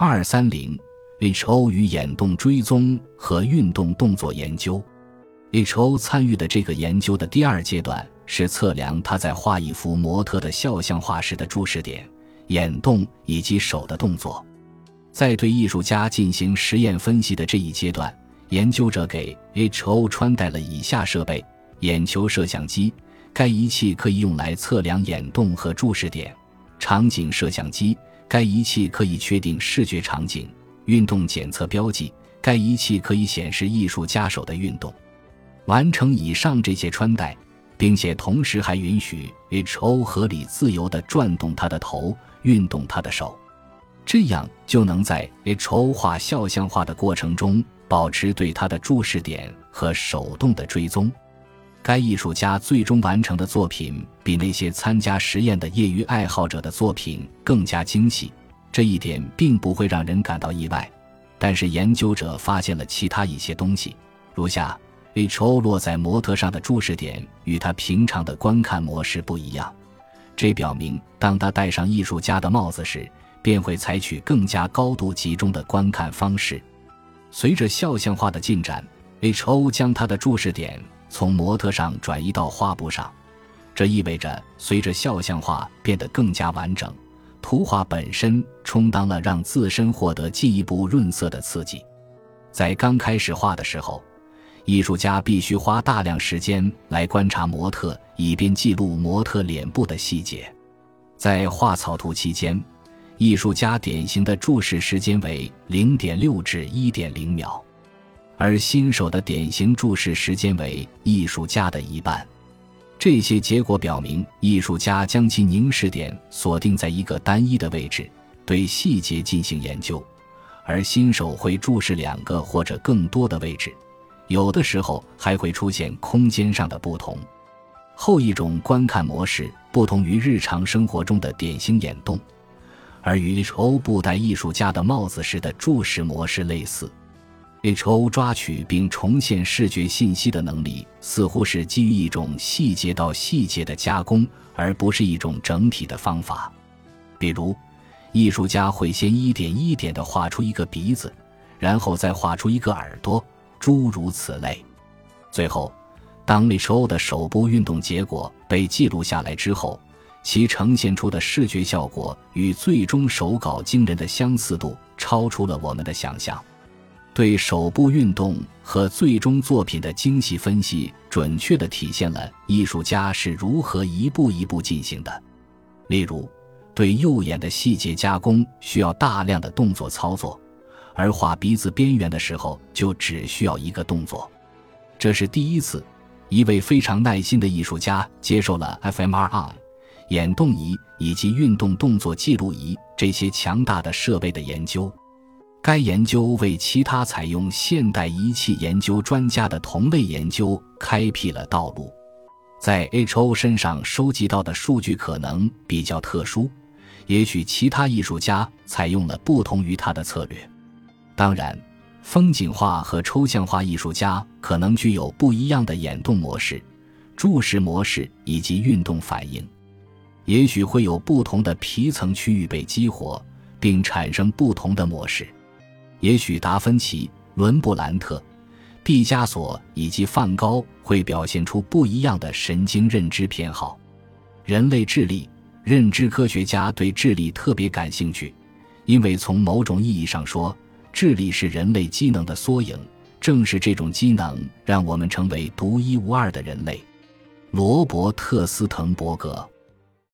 二三零，H.O. 与眼动追踪和运动动作研究。H.O. 参与的这个研究的第二阶段是测量他在画一幅模特的肖像画时的注视点、眼动以及手的动作。在对艺术家进行实验分析的这一阶段，研究者给 H.O. 穿戴了以下设备：眼球摄像机，该仪器可以用来测量眼动和注视点；场景摄像机，该仪器可以确定视觉场景；运动检测标记，该仪器可以显示艺术家手的运动。完成以上这些穿戴，并且同时还允许 H.O. 合理自由地转动他的头、运动他的手，这样就能在 H.O. 画肖像画的过程中保持对他的注视点和手动的追踪。该艺术家最终完成的作品比那些参加实验的业余爱好者的作品更加精细，这一点并不会让人感到意外。但是研究者发现了其他一些东西，如下。H.O. 落在模特上的注视点与他平常的观看模式不一样，这表明当他戴上艺术家的帽子时，便会采取更加高度集中的观看方式。随着肖像画的进展，H.O. 将他的注视点从模特上转移到画布上，这意味着随着肖像画变得更加完整，图画本身充当了让自身获得进一步润色的刺激。在刚开始画的时候。艺术家必须花大量时间来观察模特，以便记录模特脸部的细节。在画草图期间，艺术家典型的注视时间为零点六至一点零秒，而新手的典型注视时间为艺术家的一半。这些结果表明，艺术家将其凝视点锁定在一个单一的位置，对细节进行研究，而新手会注视两个或者更多的位置。有的时候还会出现空间上的不同。后一种观看模式不同于日常生活中的典型眼动，而与 H.O. 布戴艺术家的帽子时的注视模式类似。H.O. 抓取并重现视觉信息的能力似乎是基于一种细节到细节的加工，而不是一种整体的方法。比如，艺术家会先一点一点地画出一个鼻子，然后再画出一个耳朵。诸如此类，最后，当 H.O. 的手部运动结果被记录下来之后，其呈现出的视觉效果与最终手稿惊人的相似度超出了我们的想象。对手部运动和最终作品的精细分析，准确地体现了艺术家是如何一步一步进行的。例如，对右眼的细节加工需要大量的动作操作。而画鼻子边缘的时候，就只需要一个动作。这是第一次，一位非常耐心的艺术家接受了 fMRI、眼动仪以及运动动作记录仪这些强大的设备的研究。该研究为其他采用现代仪器研究专家的同类研究开辟了道路。在 H.O. 身上收集到的数据可能比较特殊，也许其他艺术家采用了不同于他的策略。当然，风景画和抽象画艺术家可能具有不一样的眼动模式、注视模式以及运动反应，也许会有不同的皮层区域被激活，并产生不同的模式。也许达芬奇、伦布兰特、毕加索以及梵高会表现出不一样的神经认知偏好。人类智力认知科学家对智力特别感兴趣，因为从某种意义上说。智力是人类机能的缩影，正是这种机能让我们成为独一无二的人类。罗伯特·斯滕伯格。